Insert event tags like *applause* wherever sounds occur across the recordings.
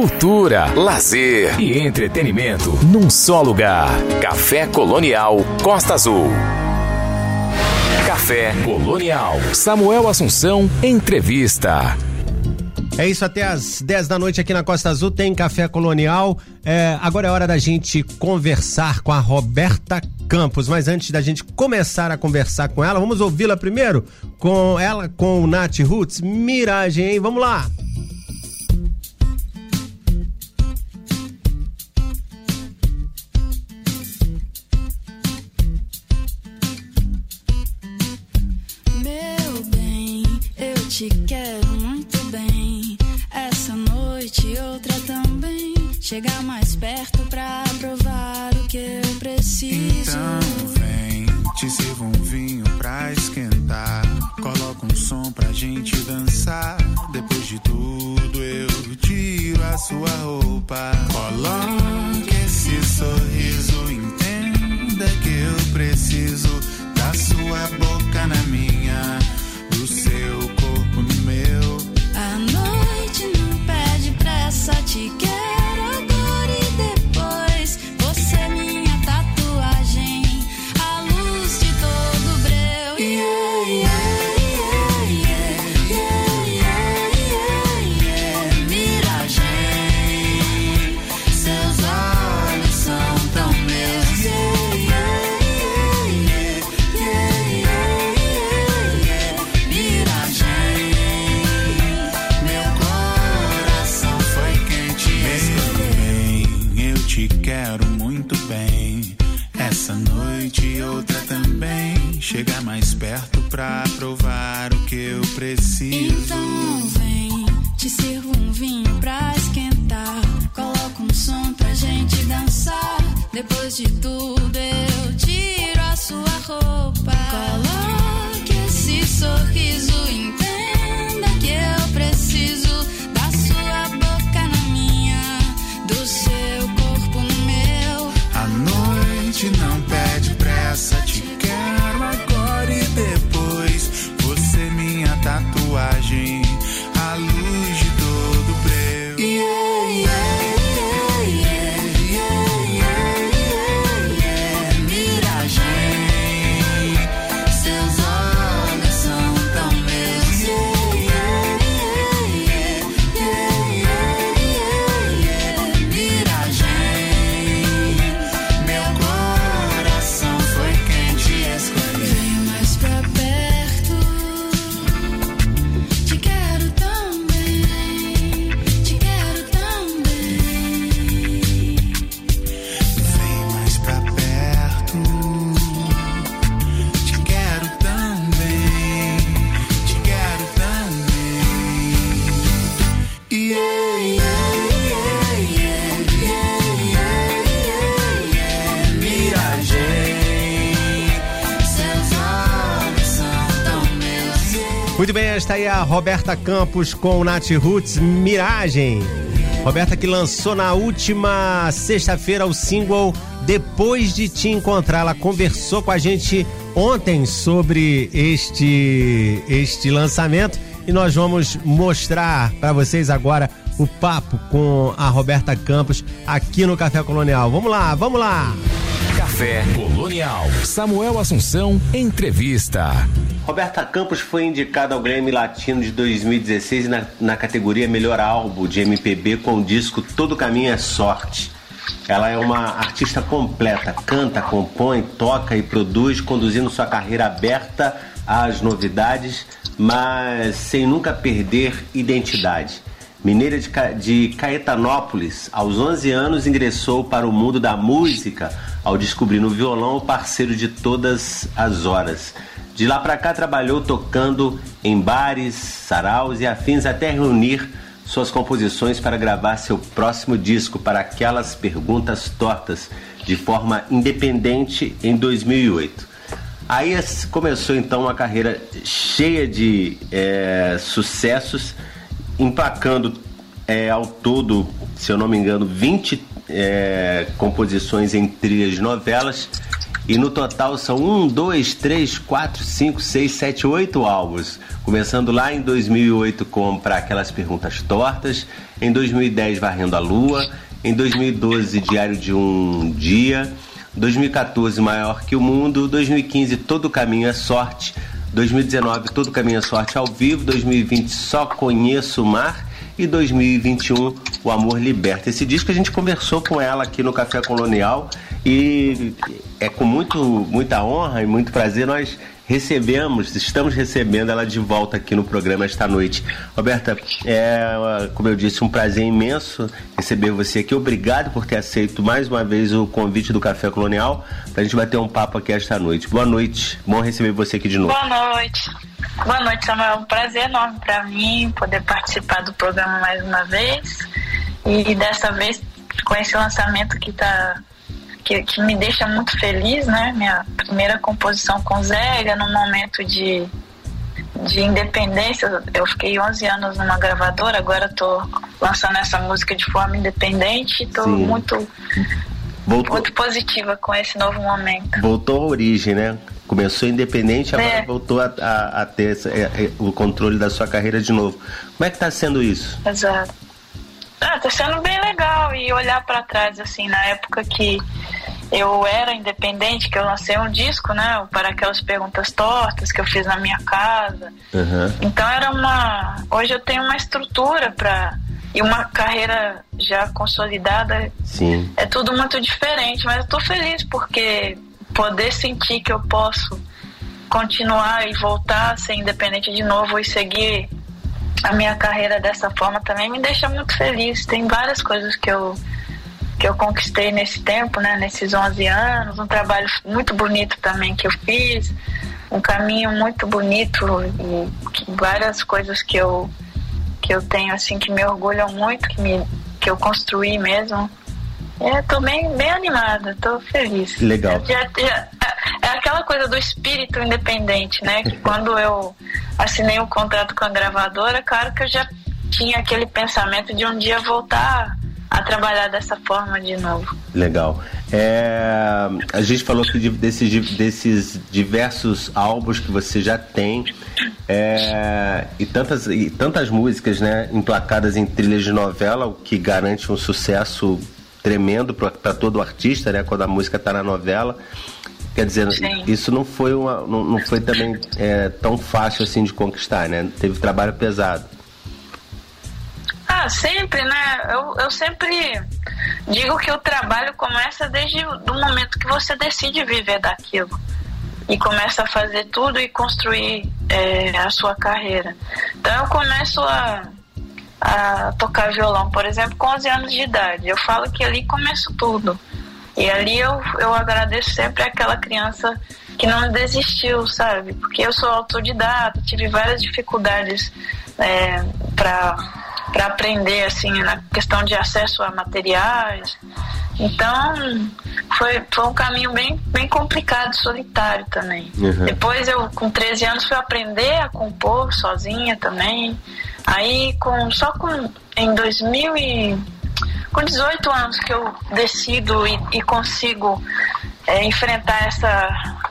cultura, lazer e entretenimento num só lugar. Café Colonial Costa Azul. Café Colonial. Samuel Assunção, entrevista. É isso, até às 10 da noite aqui na Costa Azul tem Café Colonial. É, agora é hora da gente conversar com a Roberta Campos. Mas antes da gente começar a conversar com ela, vamos ouvi-la primeiro com ela, com o Nath Roots. Miragem, hein? Vamos lá! Meu Chegar mais perto pra provar o que eu preciso. Então vem, te sirvo um vinho pra esquentar. Coloca um som pra gente dançar. Depois de tudo eu tiro a sua roupa. Coloque esse sorriso, entenda que eu preciso da sua boca na minha, do seu corpo no meu. A noite não pede pressa, te quero te quero muito bem. Essa noite e outra também. Chega mais perto pra provar o que eu preciso. Então vem, te sirvo um vinho pra esquentar. Coloca um som pra gente dançar. Depois de tudo eu tiro a sua roupa. Coloque esse sorriso, entenda não está aí a Roberta Campos com Nath Roots Miragem. Roberta que lançou na última sexta-feira o single Depois de Te Encontrar. Ela conversou com a gente ontem sobre este, este lançamento e nós vamos mostrar para vocês agora o papo com a Roberta Campos aqui no Café Colonial. Vamos lá, vamos lá! Café Colonial. Samuel Assunção, entrevista. Roberta Campos foi indicada ao Grammy Latino de 2016 na, na categoria Melhor Álbum de MPB com o disco Todo Caminho é Sorte. Ela é uma artista completa, canta, compõe, toca e produz, conduzindo sua carreira aberta às novidades, mas sem nunca perder identidade. Mineira de, Ca- de Caetanópolis, aos 11 anos ingressou para o mundo da música ao descobrir no violão o parceiro de todas as horas. De lá para cá trabalhou tocando em bares, saraus e afins até reunir suas composições para gravar seu próximo disco para aquelas perguntas tortas de forma independente em 2008. Aí começou então uma carreira cheia de eh, sucessos, empacando eh, ao todo, se eu não me engano, 20 eh, composições em trilhas de novelas E no total são um, dois, três, quatro, cinco, seis, sete, oito álbuns. Começando lá em 2008 com Para Aquelas Perguntas Tortas, em 2010 Varrendo a Lua, em 2012 Diário de um Dia, 2014 Maior que o Mundo, 2015 Todo Caminho é Sorte, 2019 Todo Caminho é Sorte ao vivo, 2020 Só Conheço o Mar e 2021 O Amor Liberta. Esse disco a gente conversou com ela aqui no Café Colonial e é com muito, muita honra e muito prazer nós recebemos, estamos recebendo ela de volta aqui no programa esta noite. Roberta, é, como eu disse, um prazer imenso receber você aqui. Obrigado por ter aceito mais uma vez o convite do Café Colonial para a gente bater um papo aqui esta noite. Boa noite, bom receber você aqui de novo. Boa noite. Boa noite, Samuel. Um prazer enorme para mim poder participar do programa mais uma vez. E dessa vez com esse lançamento que está que, que me deixa muito feliz, né? Minha primeira composição com Zélia, num momento de, de independência. Eu fiquei 11 anos numa gravadora, agora estou lançando essa música de forma independente. Estou muito, Voltou. muito positiva com esse novo momento. Voltou à origem, né? Começou independente, agora é. voltou a, a, a ter essa, a, é, é, o controle da sua carreira de novo. Como é que está sendo isso? Exato. Ah, tá sendo bem legal e olhar para trás, assim, na época que eu era independente, que eu lancei um disco, né? Para aquelas perguntas tortas que eu fiz na minha casa. Uhum. Então era uma. Hoje eu tenho uma estrutura para e uma carreira já consolidada. Sim. É tudo muito diferente, mas eu tô feliz porque poder sentir que eu posso continuar e voltar a ser independente de novo e seguir a minha carreira dessa forma também me deixa muito feliz. Tem várias coisas que eu que eu conquistei nesse tempo, né, nesses 11 anos, um trabalho muito bonito também que eu fiz, um caminho muito bonito e várias coisas que eu que eu tenho assim que me orgulham muito, que me que eu construí mesmo. É, tô bem, bem animada, tô feliz. Legal. Já, já, é aquela coisa do espírito independente, né? Que quando eu assinei o um contrato com a gravadora, claro que eu já tinha aquele pensamento de um dia voltar a trabalhar dessa forma de novo. Legal. É, a gente falou que desses, desses diversos álbuns que você já tem é, e, tantas, e tantas músicas né, emplacadas em trilhas de novela, o que garante um sucesso tremendo para todo artista, né, quando a música está na novela. Quer dizer, Sim. isso não foi, uma, não, não foi também é, tão fácil assim de conquistar, né? Teve trabalho pesado. Ah, sempre, né? Eu, eu sempre digo que o trabalho começa desde o momento que você decide viver daquilo e começa a fazer tudo e construir é, a sua carreira. Então eu começo a, a tocar violão, por exemplo, com 11 anos de idade. Eu falo que ali começo tudo. E ali eu, eu agradeço sempre aquela criança que não desistiu, sabe? Porque eu sou autodidata, tive várias dificuldades é, para para aprender assim na questão de acesso a materiais. Então foi, foi um caminho bem, bem complicado, solitário também. Uhum. Depois eu com 13 anos fui aprender a compor sozinha também. Aí com só com em 2000 e com 18 anos que eu decido e, e consigo é, enfrentar essa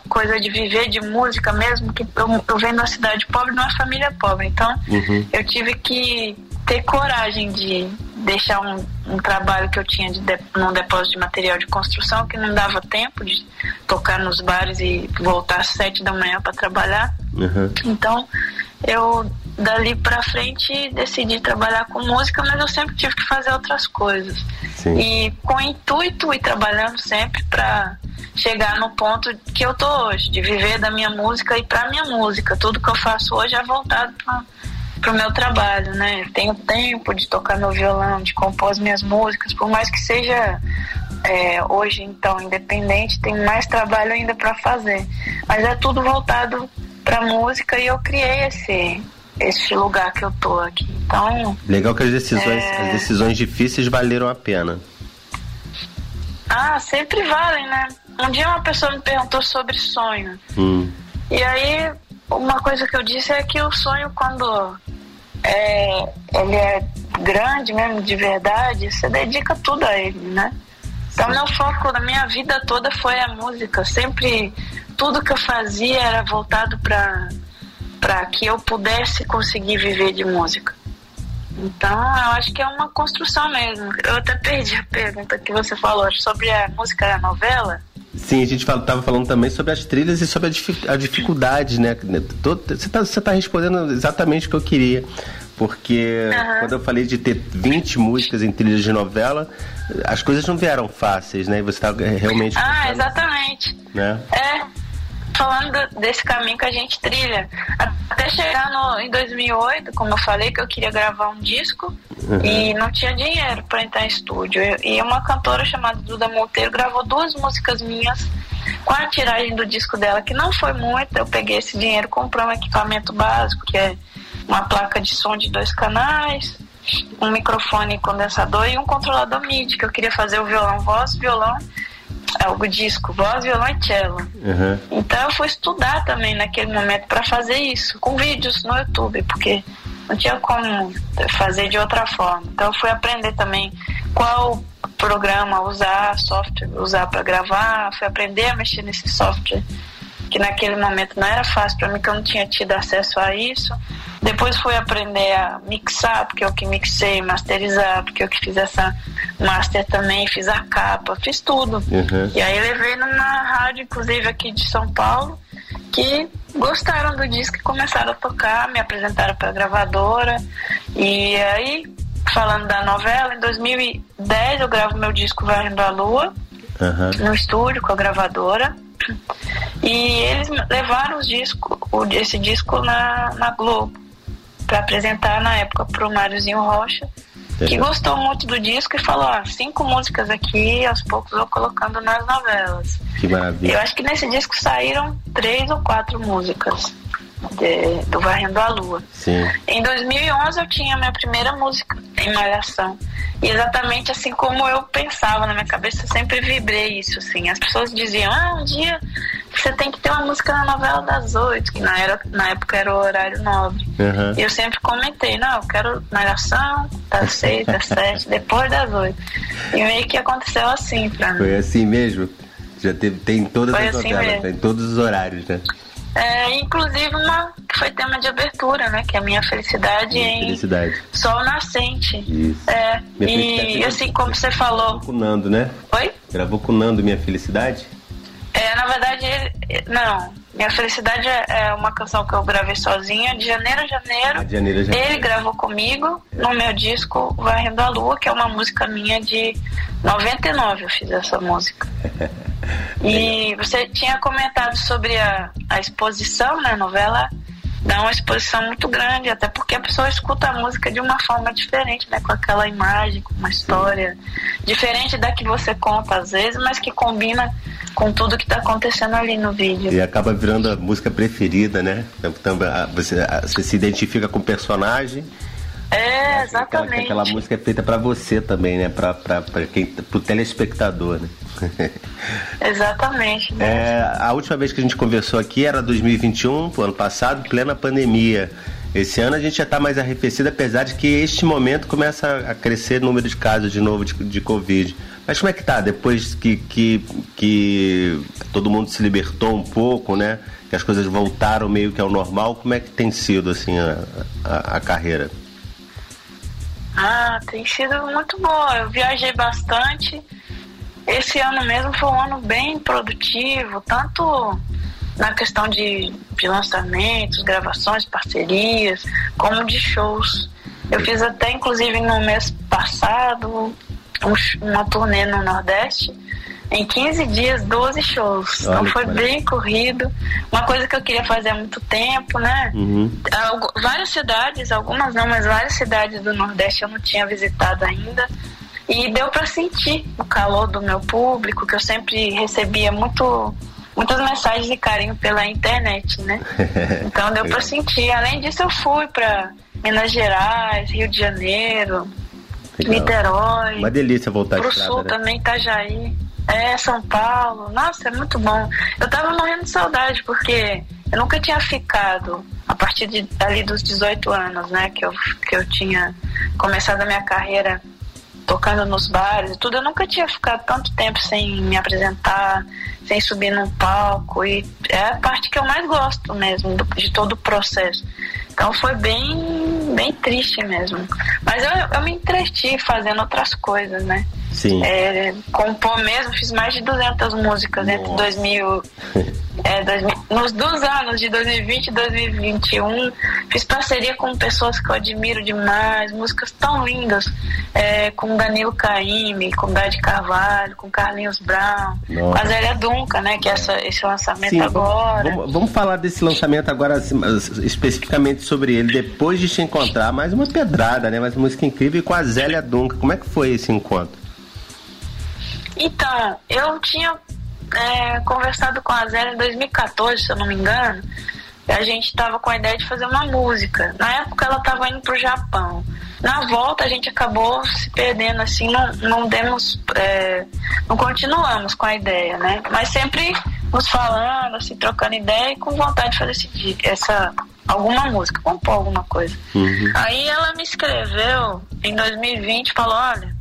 coisa de viver de música mesmo, que eu, eu venho de uma cidade pobre, de uma família pobre. Então, uhum. eu tive que ter coragem de deixar um, um trabalho que eu tinha de, de, num depósito de material de construção, que não dava tempo de tocar nos bares e voltar às sete da manhã para trabalhar. Uhum. Então, eu dali para frente decidi trabalhar com música, mas eu sempre tive que fazer outras coisas. Sim. E com intuito e trabalhando sempre para chegar no ponto que eu tô hoje, de viver da minha música e para minha música. Tudo que eu faço hoje é voltado para o meu trabalho, né? Eu tenho tempo de tocar meu violão, de compor as minhas músicas, por mais que seja é, hoje então independente, tem mais trabalho ainda para fazer. Mas é tudo voltado para música e eu criei esse esse lugar que eu tô aqui. Então. Legal que as decisões, é... as decisões difíceis valeram a pena. Ah, sempre valem, né? Um dia uma pessoa me perguntou sobre sonho. Hum. E aí, uma coisa que eu disse é que o sonho, quando é, ele é grande mesmo, de verdade, você dedica tudo a ele, né? Então, meu foco na minha vida toda foi a música. Sempre, tudo que eu fazia era voltado para para que eu pudesse conseguir viver de música. Então, eu acho que é uma construção mesmo. Eu até perdi a pergunta que você falou sobre a música da novela. Sim, a gente estava falando também sobre as trilhas e sobre a, dificuldade, né? Você está tá respondendo exatamente o que eu queria. Porque uhum. quando eu falei de ter 20 músicas em trilhas de novela, as coisas não vieram fáceis, né? E você está realmente. Ah, exatamente. Né? É, falando desse caminho que a gente trilha. Até chegar no, em 2008, como eu falei, que eu queria gravar um disco uhum. e não tinha dinheiro para entrar em estúdio. E uma cantora chamada Duda Monteiro gravou duas músicas minhas com a tiragem do disco dela, que não foi muito. Eu peguei esse dinheiro, comprei um equipamento básico, que é uma placa de som de dois canais, um microfone condensador e um controlador MIDI, que eu queria fazer o violão voz, violão, é, o disco, voz, violão e cello. Uhum. Então eu fui estudar também naquele momento para fazer isso, com vídeos no YouTube, porque não tinha como fazer de outra forma. Então eu fui aprender também qual programa usar, software usar para gravar, fui aprender a mexer nesse software que naquele momento não era fácil para mim, que eu não tinha tido acesso a isso. Depois fui aprender a mixar, porque eu que mixei, masterizar, porque eu que fiz essa master também, fiz a capa, fiz tudo. Uhum. E aí levei numa rádio, inclusive aqui de São Paulo, que gostaram do disco e começaram a tocar, me apresentaram para a gravadora. E aí, falando da novela, em 2010 eu gravo meu disco Varrendo a Lua, uhum. no estúdio com a gravadora. E eles levaram os disco, esse disco na, na Globo para apresentar na época pro Máriozinho Rocha, que gostou muito do disco e falou: ah, cinco músicas aqui, aos poucos vou colocando nas novelas. Que maravilha. Eu acho que nesse disco saíram três ou quatro músicas. De, do Varrendo a Lua. Sim. Em 2011 eu tinha minha primeira música em Malhação. E exatamente assim como eu pensava na minha cabeça, eu sempre vibrei isso, assim. As pessoas diziam, ah, um dia você tem que ter uma música na novela das oito, que na, era, na época era o horário nobre. Uhum. E eu sempre comentei, não, eu quero malhação das *laughs* seis, das sete, depois das oito. E meio que aconteceu assim pra mim. Foi assim mesmo? Já teve, tem todas foi as assim novelas, tem todos os horários, né? É, inclusive uma que foi tema de abertura, né? Que é a minha felicidade minha em felicidade. Sol Nascente. Isso. É, e assim como você falou. Gravou com Nando, né? Oi? Gravou com Nando Minha Felicidade? É, na verdade, não. Minha Felicidade é, é uma canção que eu gravei sozinha, de janeiro a janeiro. Ah, de janeiro a janeiro. Ele gravou comigo no meu disco Varrendo a Lua, que é uma música minha de 99, eu fiz essa música. *laughs* e você tinha comentado sobre a, a exposição, né, novela dá uma exposição muito grande, até porque a pessoa escuta a música de uma forma diferente, né? Com aquela imagem, com uma história diferente da que você conta às vezes, mas que combina com tudo que está acontecendo ali no vídeo. E acaba virando a música preferida, né? Então, você, você se identifica com o personagem. É, exatamente. Aquela, aquela música é feita para você também, né? Para o telespectador, né? Exatamente. Né? É, a última vez que a gente conversou aqui era 2021, ano passado, plena pandemia. Esse ano a gente já está mais arrefecido, apesar de que este momento começa a crescer o número de casos de novo de, de Covid. Mas como é que tá? Depois que, que, que todo mundo se libertou um pouco, né? Que as coisas voltaram meio que ao normal, como é que tem sido assim a, a, a carreira? Ah, tem sido muito boa. Eu viajei bastante esse ano mesmo foi um ano bem produtivo, tanto na questão de, de lançamentos, gravações, parcerias, como de shows. Eu fiz até, inclusive, no mês passado, um, uma turnê no Nordeste. Em 15 dias, 12 shows. Olha, então foi bem corrido. Uma coisa que eu queria fazer há muito tempo, né? Uhum. várias cidades, algumas não, mas várias cidades do Nordeste eu não tinha visitado ainda. E deu para sentir o calor do meu público, que eu sempre recebia muito muitas mensagens de carinho pela internet, né? *laughs* Então deu para sentir. Além disso, eu fui para Minas Gerais, Rio de Janeiro, Legal. Niterói. Uma delícia voltar pro sul né? também, Itajaí. É, São Paulo. Nossa, é muito bom. Eu tava morrendo de saudade, porque eu nunca tinha ficado a partir de, ali dos 18 anos, né? Que eu, que eu tinha começado a minha carreira tocando nos bares e tudo, eu nunca tinha ficado tanto tempo sem me apresentar, sem subir num palco. E é a parte que eu mais gosto mesmo do, de todo o processo. Então foi bem, bem triste mesmo. Mas eu, eu me entreti fazendo outras coisas, né? Sim. É, compor mesmo, fiz mais de 200 músicas Nossa. entre 2000, é, 2000, nos dois anos de 2020 e 2021. Fiz parceria com pessoas que eu admiro demais, músicas tão lindas, é, com Danilo Caime, com Dade Carvalho, com Carlinhos Brown, Nossa. com a Zélia Dunca, né, que é essa, esse lançamento Sim, agora. Vamos, vamos, falar desse lançamento agora, assim, especificamente sobre ele, depois de te encontrar, mais uma pedrada, né, mais uma música incrível com a Zélia Dunca. Como é que foi esse encontro? Então, eu tinha é, conversado com a Zélia em 2014, se eu não me engano. E a gente estava com a ideia de fazer uma música. Na época ela estava indo para o Japão. Na volta a gente acabou se perdendo, assim, não, não demos. É, não continuamos com a ideia, né? Mas sempre nos falando, assim, trocando ideia e com vontade de fazer esse, essa, alguma música, compor alguma coisa. Uhum. Aí ela me escreveu em 2020 falou, olha,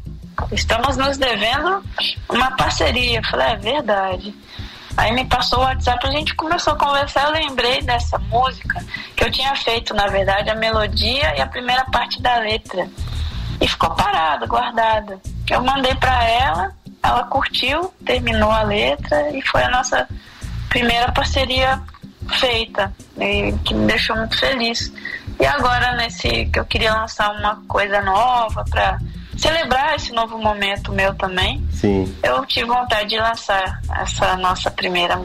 estamos nos devendo uma parceria. Eu falei, é verdade. Aí me passou o WhatsApp, a gente começou a conversar, eu lembrei dessa música, que eu tinha feito, na verdade, a melodia e a primeira parte da letra. E ficou parada, guardada. Eu mandei para ela, ela curtiu, terminou a letra e foi a nossa primeira parceria feita, e que me deixou muito feliz. E agora nesse que eu queria lançar uma coisa nova para celebrar esse novo momento meu também. Sim. Eu tive vontade de lançar essa nossa primeira,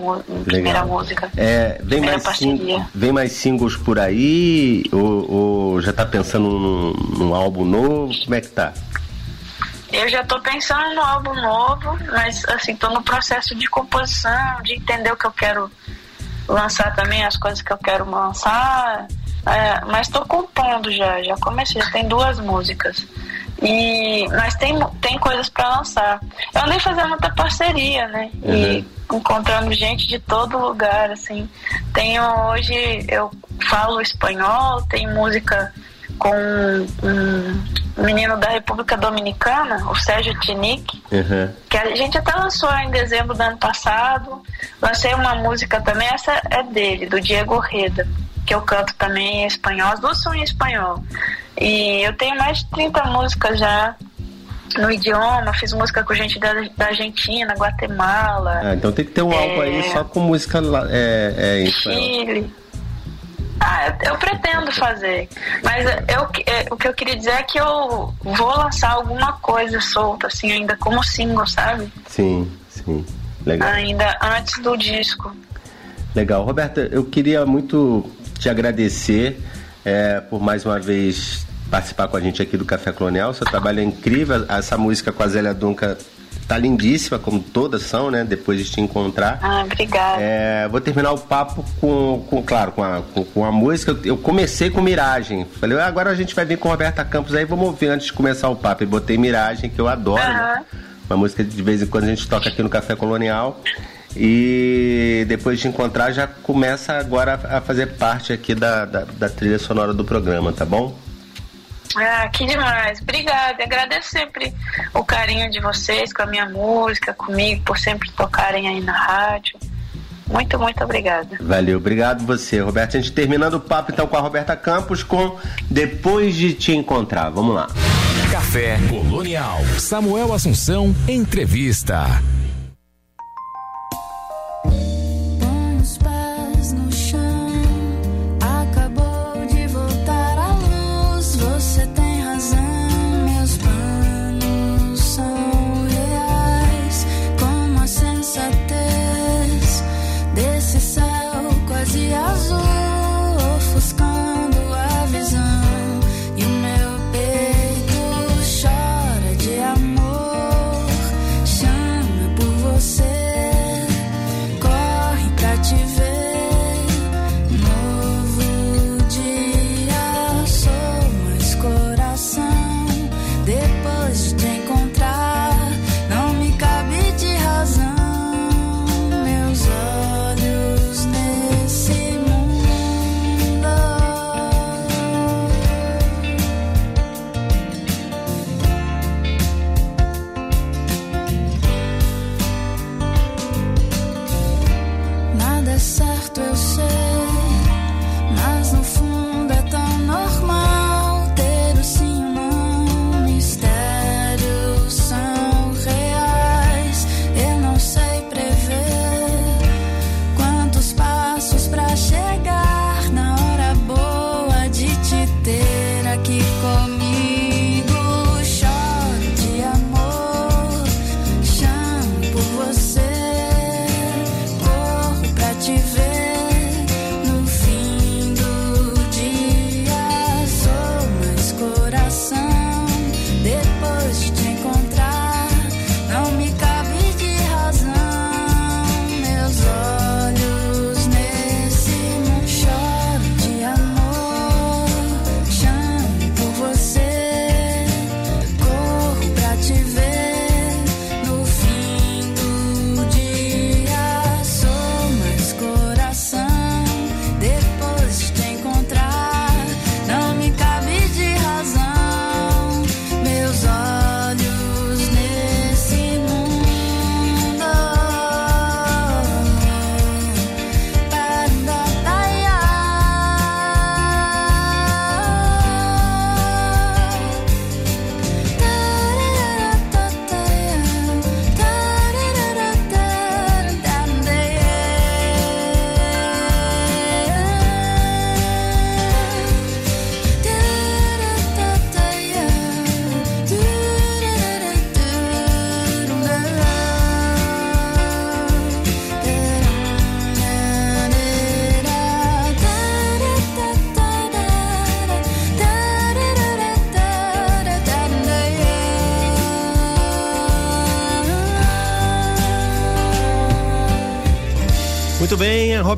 primeira música. É, vem, mais sing, vem mais singles por aí? Ou, ou já está pensando num, num, álbum novo? Como é que tá? Eu já estou pensando no álbum novo, mas assim, estou no processo de composição, de entender o que eu quero lançar também, as coisas que eu quero lançar. É, mas estou compondo já, já comecei, já tem duas músicas. E nós tem, tem coisas para lançar. Eu andei fazendo muita parceria, né? Uhum. E encontrando gente de todo lugar, assim. Tenho hoje, eu falo espanhol, tem música com um menino da República Dominicana, o Sérgio Tinic, uhum. que a gente até lançou em dezembro do ano passado. Lancei uma música também, essa é dele, do Diego Reda, que eu canto também em espanhol. As duas são em espanhol. E eu tenho mais de 30 músicas já no idioma, fiz música com gente da, da Argentina, Guatemala. Ah, então tem que ter um é, álbum aí só com música é, é, em Chile. Ah, eu, eu, pretendo fazer. Mas eu, é, o que eu queria dizer é que eu vou lançar alguma coisa solta, assim, ainda como single, sabe? Sim, sim. Legal. Ainda antes do disco. Legal. Roberta, eu queria muito te agradecer é, por mais uma vez participar com a gente aqui do Café Colonial. Seu trabalho é incrível. Essa música com a Zélia Dunca tá lindíssima, como todas são, né? Depois de te encontrar. Ah, obrigada. É, vou terminar o papo com, com claro, com a, com, com, a música. Eu comecei com Miragem. Falei, ah, agora a gente vai vir com Roberta Campos aí, vamos ouvir antes de começar o papo. E botei Miragem, que eu adoro. Uhum. Né? Uma música que de vez em quando a gente toca aqui no Café Colonial. E depois de encontrar, já começa agora a fazer parte aqui da, da, da trilha sonora do programa, tá bom? Ah, que demais. Obrigada. Agradeço sempre o carinho de vocês com a minha música, comigo, por sempre tocarem aí na rádio. Muito, muito obrigada. Valeu, obrigado você, Roberta. A gente terminando o papo então com a Roberta Campos com Depois de Te Encontrar. Vamos lá. Café Colonial. Samuel Assunção, entrevista.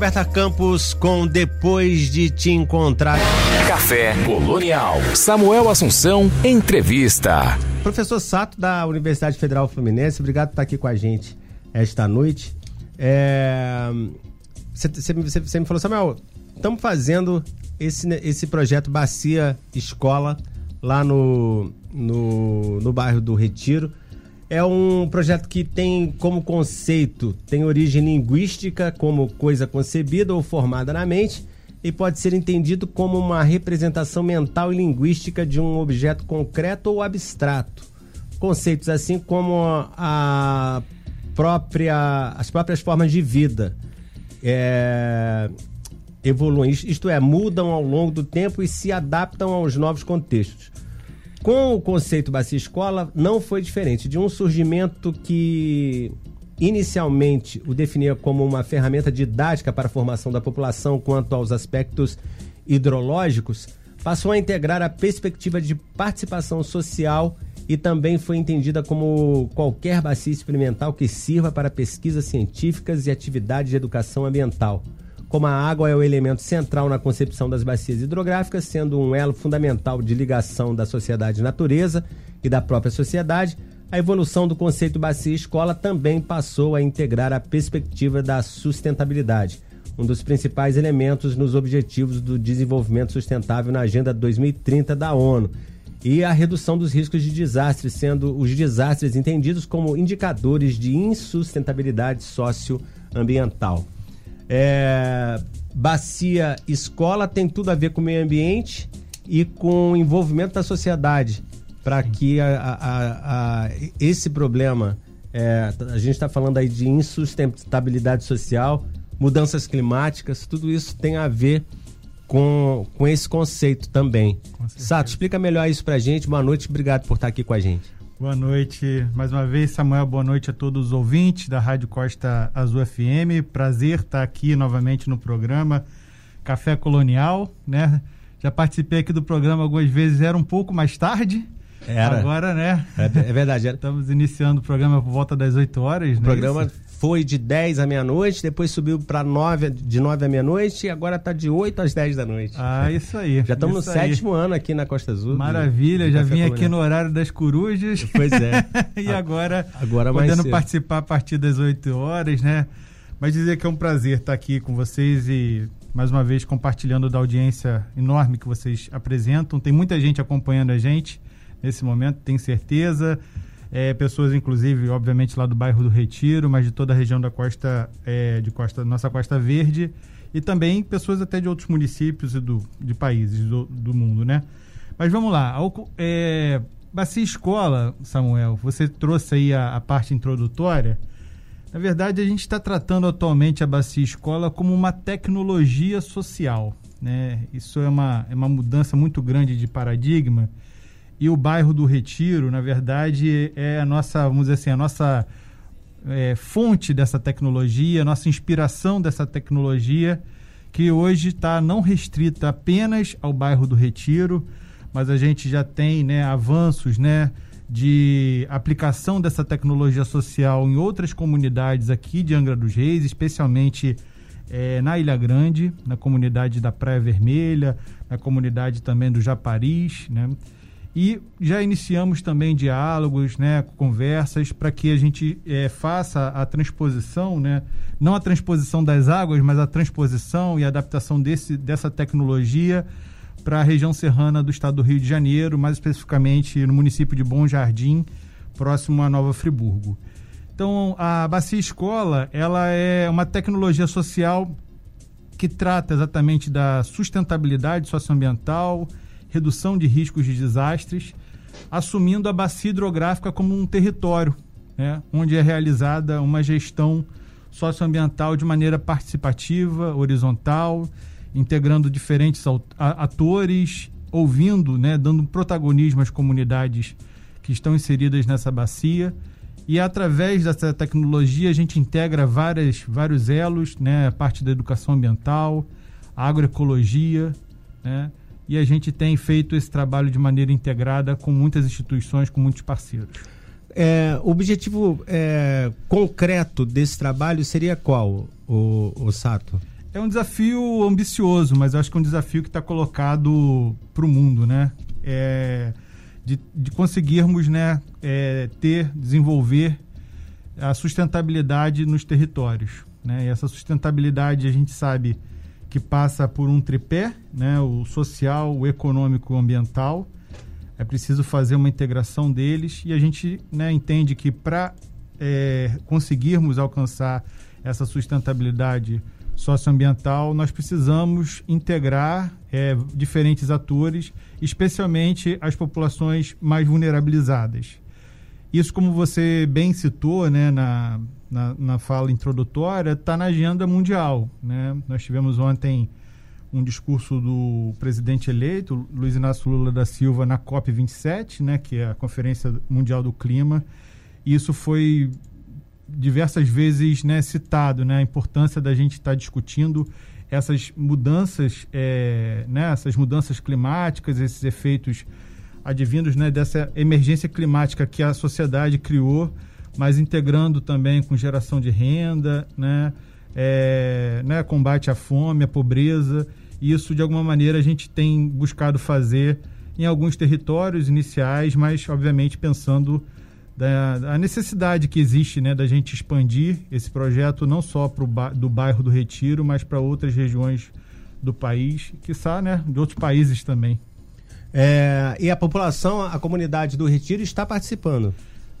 Roberta Campos com Depois de Te Encontrar. Café Colonial. Samuel Assunção, entrevista. Professor Sato, da Universidade Federal Fluminense, obrigado por estar aqui com a gente esta noite. Você é... me falou, Samuel, estamos fazendo esse, esse projeto Bacia Escola lá no, no, no bairro do Retiro. É um projeto que tem como conceito, tem origem linguística como coisa concebida ou formada na mente e pode ser entendido como uma representação mental e linguística de um objeto concreto ou abstrato. Conceitos assim como a própria, as próprias formas de vida é, evoluem, isto é, mudam ao longo do tempo e se adaptam aos novos contextos. Com o conceito Bacia Escola, não foi diferente. De um surgimento que inicialmente o definia como uma ferramenta didática para a formação da população quanto aos aspectos hidrológicos, passou a integrar a perspectiva de participação social e também foi entendida como qualquer bacia experimental que sirva para pesquisas científicas e atividades de educação ambiental como a água é o elemento central na concepção das bacias hidrográficas, sendo um elo fundamental de ligação da sociedade natureza e da própria sociedade, a evolução do conceito bacia escola também passou a integrar a perspectiva da sustentabilidade, um dos principais elementos nos objetivos do desenvolvimento sustentável na Agenda 2030 da ONU, e a redução dos riscos de desastres, sendo os desastres entendidos como indicadores de insustentabilidade socioambiental. É, bacia escola tem tudo a ver com o meio ambiente e com o envolvimento da sociedade para que a, a, a, esse problema é, a gente está falando aí de insustentabilidade social, mudanças climáticas, tudo isso tem a ver com, com esse conceito também. Sato, explica melhor isso para a gente. Boa noite, obrigado por estar aqui com a gente. Boa noite, mais uma vez, Samuel. Boa noite a todos os ouvintes da Rádio Costa Azul FM. Prazer estar aqui novamente no programa Café Colonial, né? Já participei aqui do programa algumas vezes, era um pouco mais tarde. Era. Agora, né? É, é verdade. Era. Estamos iniciando o programa por volta das 8 horas. O né? programa Isso? Foi de 10 à meia-noite, depois subiu para 9, de 9 à meia-noite e agora está de 8 às 10 da noite. Ah, isso aí. Já estamos no sétimo ano aqui na Costa Azul. Maravilha, já vim aqui no horário das corujas. Pois é. *laughs* e agora, agora podendo participar a partir das 8 horas, né? Mas dizer que é um prazer estar aqui com vocês e mais uma vez compartilhando da audiência enorme que vocês apresentam. Tem muita gente acompanhando a gente nesse momento, tenho certeza é, pessoas inclusive, obviamente, lá do bairro do Retiro, mas de toda a região da costa, é, de costa, nossa Costa Verde, e também pessoas até de outros municípios e do, de países do, do mundo, né? Mas vamos lá, é, Bacia Escola, Samuel, você trouxe aí a, a parte introdutória. Na verdade, a gente está tratando atualmente a Bacia Escola como uma tecnologia social, né? Isso é uma, é uma mudança muito grande de paradigma e o bairro do Retiro, na verdade, é a nossa, vamos dizer assim, a nossa é, fonte dessa tecnologia, a nossa inspiração dessa tecnologia, que hoje está não restrita apenas ao bairro do Retiro, mas a gente já tem né, avanços né, de aplicação dessa tecnologia social em outras comunidades aqui de Angra dos Reis, especialmente é, na Ilha Grande, na comunidade da Praia Vermelha, na comunidade também do Japaris, né? E já iniciamos também diálogos, né, conversas, para que a gente é, faça a transposição, né, não a transposição das águas, mas a transposição e adaptação desse, dessa tecnologia para a região serrana do estado do Rio de Janeiro, mais especificamente no município de Bom Jardim, próximo a Nova Friburgo. Então, a Bacia Escola, ela é uma tecnologia social que trata exatamente da sustentabilidade socioambiental, redução de riscos de desastres, assumindo a bacia hidrográfica como um território, né, onde é realizada uma gestão socioambiental de maneira participativa, horizontal, integrando diferentes atores, ouvindo, né, dando protagonismo às comunidades que estão inseridas nessa bacia. E através dessa tecnologia a gente integra várias, vários elos, né, a parte da educação ambiental, agroecologia, né, e a gente tem feito esse trabalho de maneira integrada com muitas instituições, com muitos parceiros. É, o objetivo é, concreto desse trabalho seria qual, o, o Sato? É um desafio ambicioso, mas acho que é um desafio que está colocado para o mundo, né? É, de, de, conseguirmos né, é, ter, desenvolver a sustentabilidade nos territórios. Né? E essa sustentabilidade a gente sabe que passa por um tripé, né, o social, o econômico e o ambiental. É preciso fazer uma integração deles e a gente né, entende que para é, conseguirmos alcançar essa sustentabilidade socioambiental, nós precisamos integrar é, diferentes atores, especialmente as populações mais vulnerabilizadas. Isso, como você bem citou né, na, na, na fala introdutória, está na agenda mundial. Né? Nós tivemos ontem um discurso do presidente eleito, Luiz Inácio Lula da Silva, na COP27, né, que é a Conferência Mundial do Clima. E isso foi diversas vezes né, citado, né, a importância da gente estar tá discutindo essas mudanças, é, né, essas mudanças climáticas, esses efeitos advindos né, dessa emergência climática que a sociedade criou mas integrando também com geração de renda, né, é, né, combate à fome, à pobreza. Isso, de alguma maneira, a gente tem buscado fazer em alguns territórios iniciais, mas, obviamente, pensando da, da necessidade que existe né, da gente expandir esse projeto não só pro, do bairro do Retiro, mas para outras regiões do país, que né, de outros países também. É, e a população, a comunidade do Retiro está participando?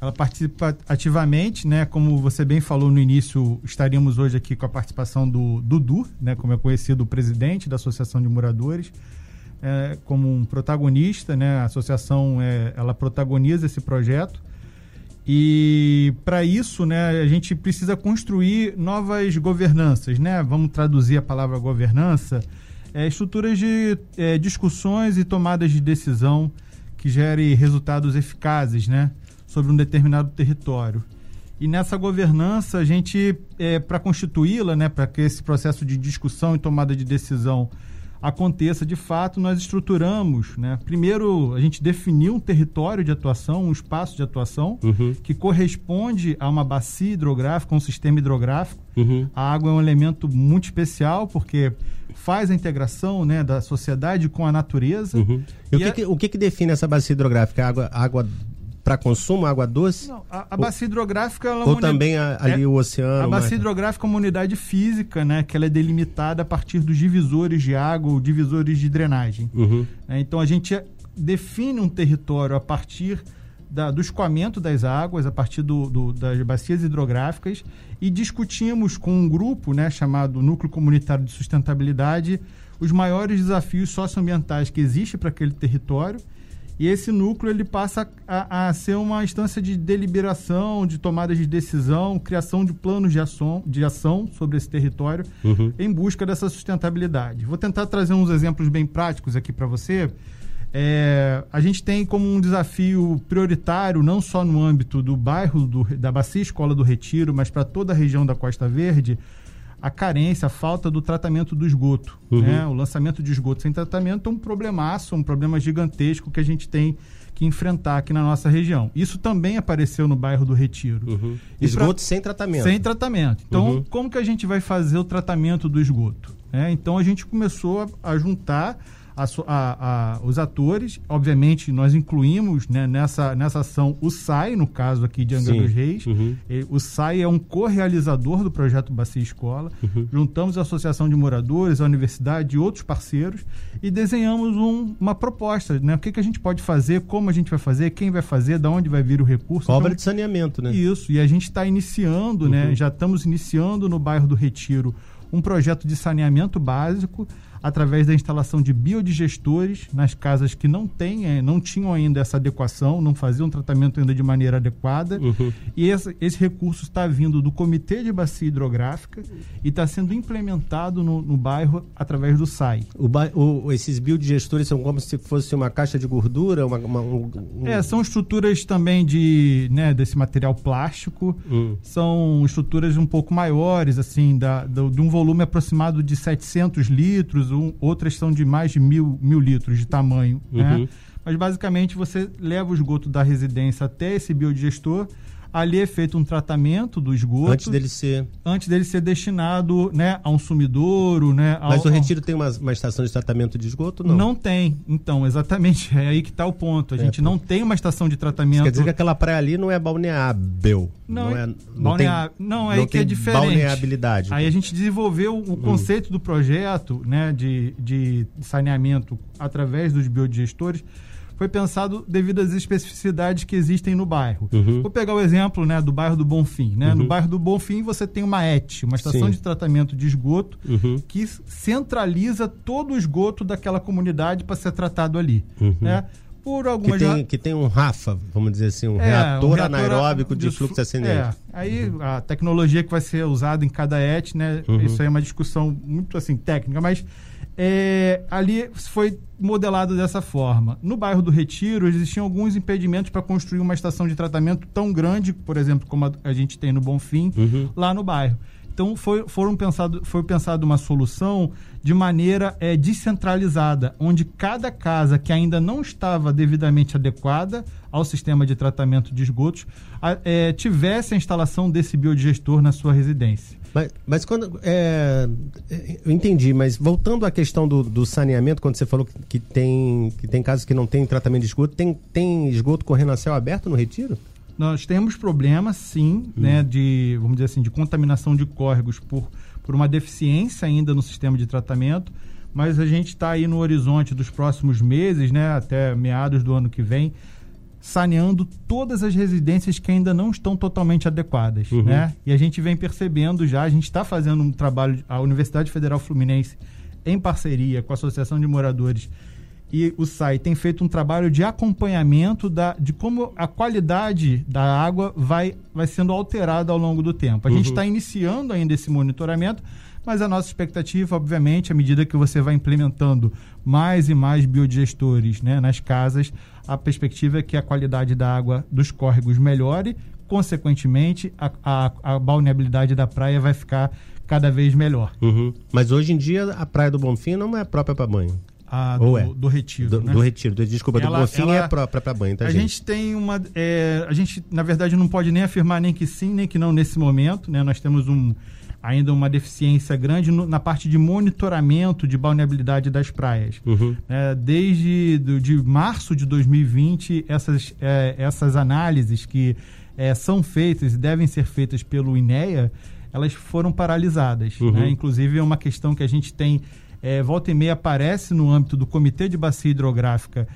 Ela participa ativamente, né? Como você bem falou no início, estaríamos hoje aqui com a participação do Dudu, né? Como é conhecido, o presidente da Associação de Moradores, é, como um protagonista, né? A associação, é, ela protagoniza esse projeto e para isso, né? A gente precisa construir novas governanças, né? Vamos traduzir a palavra governança, é, estruturas de é, discussões e tomadas de decisão que gere resultados eficazes, né? Sobre um determinado território. E nessa governança, a gente, é, para constituí-la, né, para que esse processo de discussão e tomada de decisão aconteça de fato, nós estruturamos. Né? Primeiro, a gente definiu um território de atuação, um espaço de atuação, uhum. que corresponde a uma bacia hidrográfica, um sistema hidrográfico. Uhum. A água é um elemento muito especial, porque faz a integração né, da sociedade com a natureza. Uhum. E, e o, que, a... que, o que, que define essa bacia hidrográfica? Água, água para consumo, água doce? Não, a, a bacia hidrográfica... É ou também a, ali é, o oceano? A bacia hidrográfica é uma unidade física, né? Que ela é delimitada a partir dos divisores de água ou divisores de drenagem. Uhum. É, então, a gente define um território a partir da, do escoamento das águas, a partir do, do, das bacias hidrográficas, e discutimos com um grupo né, chamado Núcleo Comunitário de Sustentabilidade os maiores desafios socioambientais que existem para aquele território e esse núcleo ele passa a, a, ser uma instância de deliberação, de tomada de decisão, criação de planos de ação, de ação sobre esse território uhum. em busca dessa sustentabilidade. Vou tentar trazer uns exemplos bem práticos aqui para você. É, a gente tem como um desafio prioritário, não só no âmbito do bairro do, da Bacia Escola do Retiro, mas para toda a região da Costa Verde, a carência, a falta do tratamento do esgoto. Uhum. Né? O lançamento de esgoto sem tratamento é um problemaço, um problema gigantesco que a gente tem que enfrentar aqui na nossa região. Isso também apareceu no bairro do Retiro. Uhum. Esgoto pra... sem tratamento. Sem tratamento. Então, uhum. como que a gente vai fazer o tratamento do esgoto? É, então, a gente começou a, a juntar a, a, os atores. Obviamente, nós incluímos né, nessa, nessa ação o SAI, no caso aqui de Angra Sim. dos Reis. Uhum. o SAI é um co-realizador do projeto Bacia Escola. Uhum. Juntamos a Associação de Moradores, a Universidade e outros parceiros e desenhamos um, uma proposta. Né? O que, que a gente pode fazer, como a gente vai fazer, quem vai fazer, de onde vai vir o recurso. Obra então, de saneamento, né? Isso. E a gente está iniciando, né, uhum. né? já estamos iniciando no bairro do Retiro um projeto de saneamento básico através da instalação de biodigestores nas casas que não têm, eh, não tinham ainda essa adequação, não faziam tratamento ainda de maneira adequada. Uhum. E esse, esse, recurso está vindo do Comitê de Bacia Hidrográfica e está sendo implementado no, no, bairro através do SAI. O, o, esses biodigestores são como se fosse uma caixa de gordura? Uma, uma, um, um... É, são estruturas também de, né, desse material plástico. Hum. São estruturas um pouco maiores, assim, da, do, de um volume aproximado de 700 litros, um, outras são de mais de mil, mil litros de tamanho, né? uhum. né? Mas basicamente você leva o esgoto da residência até esse biodigestor ali é feito um tratamento do esgoto antes dele ser antes dele ser destinado né a um sumidouro né ao, mas o retiro tem uma, uma, estação de tratamento de esgoto não? Não tem. Então exatamente. *laughs* É aí que está o ponto. A é, gente não tem uma estação de tratamento Isso quer dizer que aquela praia ali não é balneável. Não, não é não, tem, não é aí que é diferente. balneabilidade. Aí a gente desenvolveu o hum. conceito do projeto né de, de saneamento através dos biodigestores foi pensado devido às especificidades que existem no bairro. Uhum. Vou pegar o exemplo né, do bairro do Bonfim. Né? Uhum. No bairro do Bonfim você tem uma ET, uma estação Sim. de tratamento de esgoto, uhum. que centraliza todo o esgoto daquela comunidade para ser tratado ali. Uhum. Né? por algumas... Que tem, que tem um RAFA, vamos dizer assim, um, é, reator, um reator anaeróbico de, de fluxo ascendente. É, aí uhum. a tecnologia que vai ser usada em cada ET, né, uhum. isso aí é uma discussão muito assim técnica, mas é, ali foi modelado dessa forma. No bairro do Retiro, existiam alguns impedimentos para construir uma estação de tratamento tão grande, por exemplo, como a, a gente tem no Bonfim, uhum. lá no bairro. Então foi, foram pensado, foi pensada uma solução de maneira é, descentralizada, onde cada casa que ainda não estava devidamente adequada ao sistema de tratamento de esgotos a, é, tivesse a instalação desse biodigestor na sua residência. Mas, mas quando. É, eu entendi, mas voltando à questão do, do, saneamento, quando você falou que, que, tem, que tem casos que não tem tratamento de esgoto, tem, tem esgoto correndo a céu aberto no retiro? Nós temos problemas, sim, hum. né, de, vamos dizer assim, de contaminação de córregos por, por uma deficiência ainda no sistema de tratamento, mas a gente está aí no horizonte dos próximos meses, né, até meados do ano que vem, saneando todas as residências que ainda não estão totalmente adequadas, uhum. né? E a gente vem percebendo já, a gente está fazendo um trabalho, a Universidade Federal Fluminense, em parceria com a Associação de Moradores e o SAI tem feito um trabalho de acompanhamento da, de como a qualidade da água vai, vai sendo alterada ao longo do tempo. A uhum. gente está iniciando ainda esse monitoramento, mas a nossa expectativa, obviamente, à medida que você vai implementando mais e mais biodigestores né, nas casas, a perspectiva é que a qualidade da água dos córregos melhore, consequentemente, a, a, a balneabilidade da praia vai ficar cada vez melhor. Uhum. Mas hoje em dia a Praia do Bonfim não é própria para banho. A do, é? do retiro. Do, né? do retiro. Desculpa, ela, do Bonfim ela, é própria para banho, tá, a gente? gente tem uma. É, a gente, na verdade, não pode nem afirmar nem que sim, nem que não nesse momento. Né? Nós temos um, ainda uma deficiência grande no, na parte de monitoramento de balneabilidade das praias. Uhum. É, desde do, de março de 2020, essas, é, essas análises que é, são feitas e devem ser feitas pelo INEA, elas foram paralisadas. Uhum. Né? Inclusive, é uma questão que a gente tem é, volta e meia aparece no âmbito do Comitê de Bacia Hidrográfica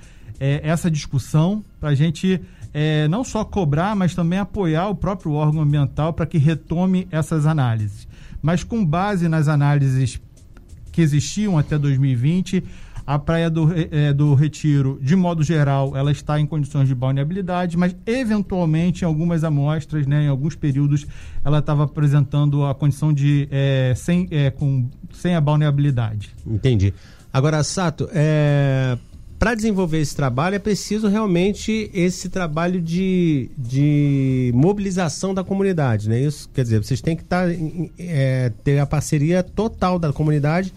é, essa discussão para a gente é, não só cobrar, mas também apoiar o próprio órgão ambiental para que retome essas análises. Mas com base nas análises que existiam até 2020, a Praia do, é, do Retiro, de modo geral, ela está em condições de balneabilidade, mas eventualmente em algumas amostras, né, em alguns períodos, ela estava apresentando a condição de é, sem, é, com, sem a balneabilidade. Entendi. Agora, Sato, é, para desenvolver esse trabalho é preciso realmente esse trabalho de, de mobilização da comunidade, né? Isso quer dizer, vocês têm que estar tá, é, ter a parceria total da comunidade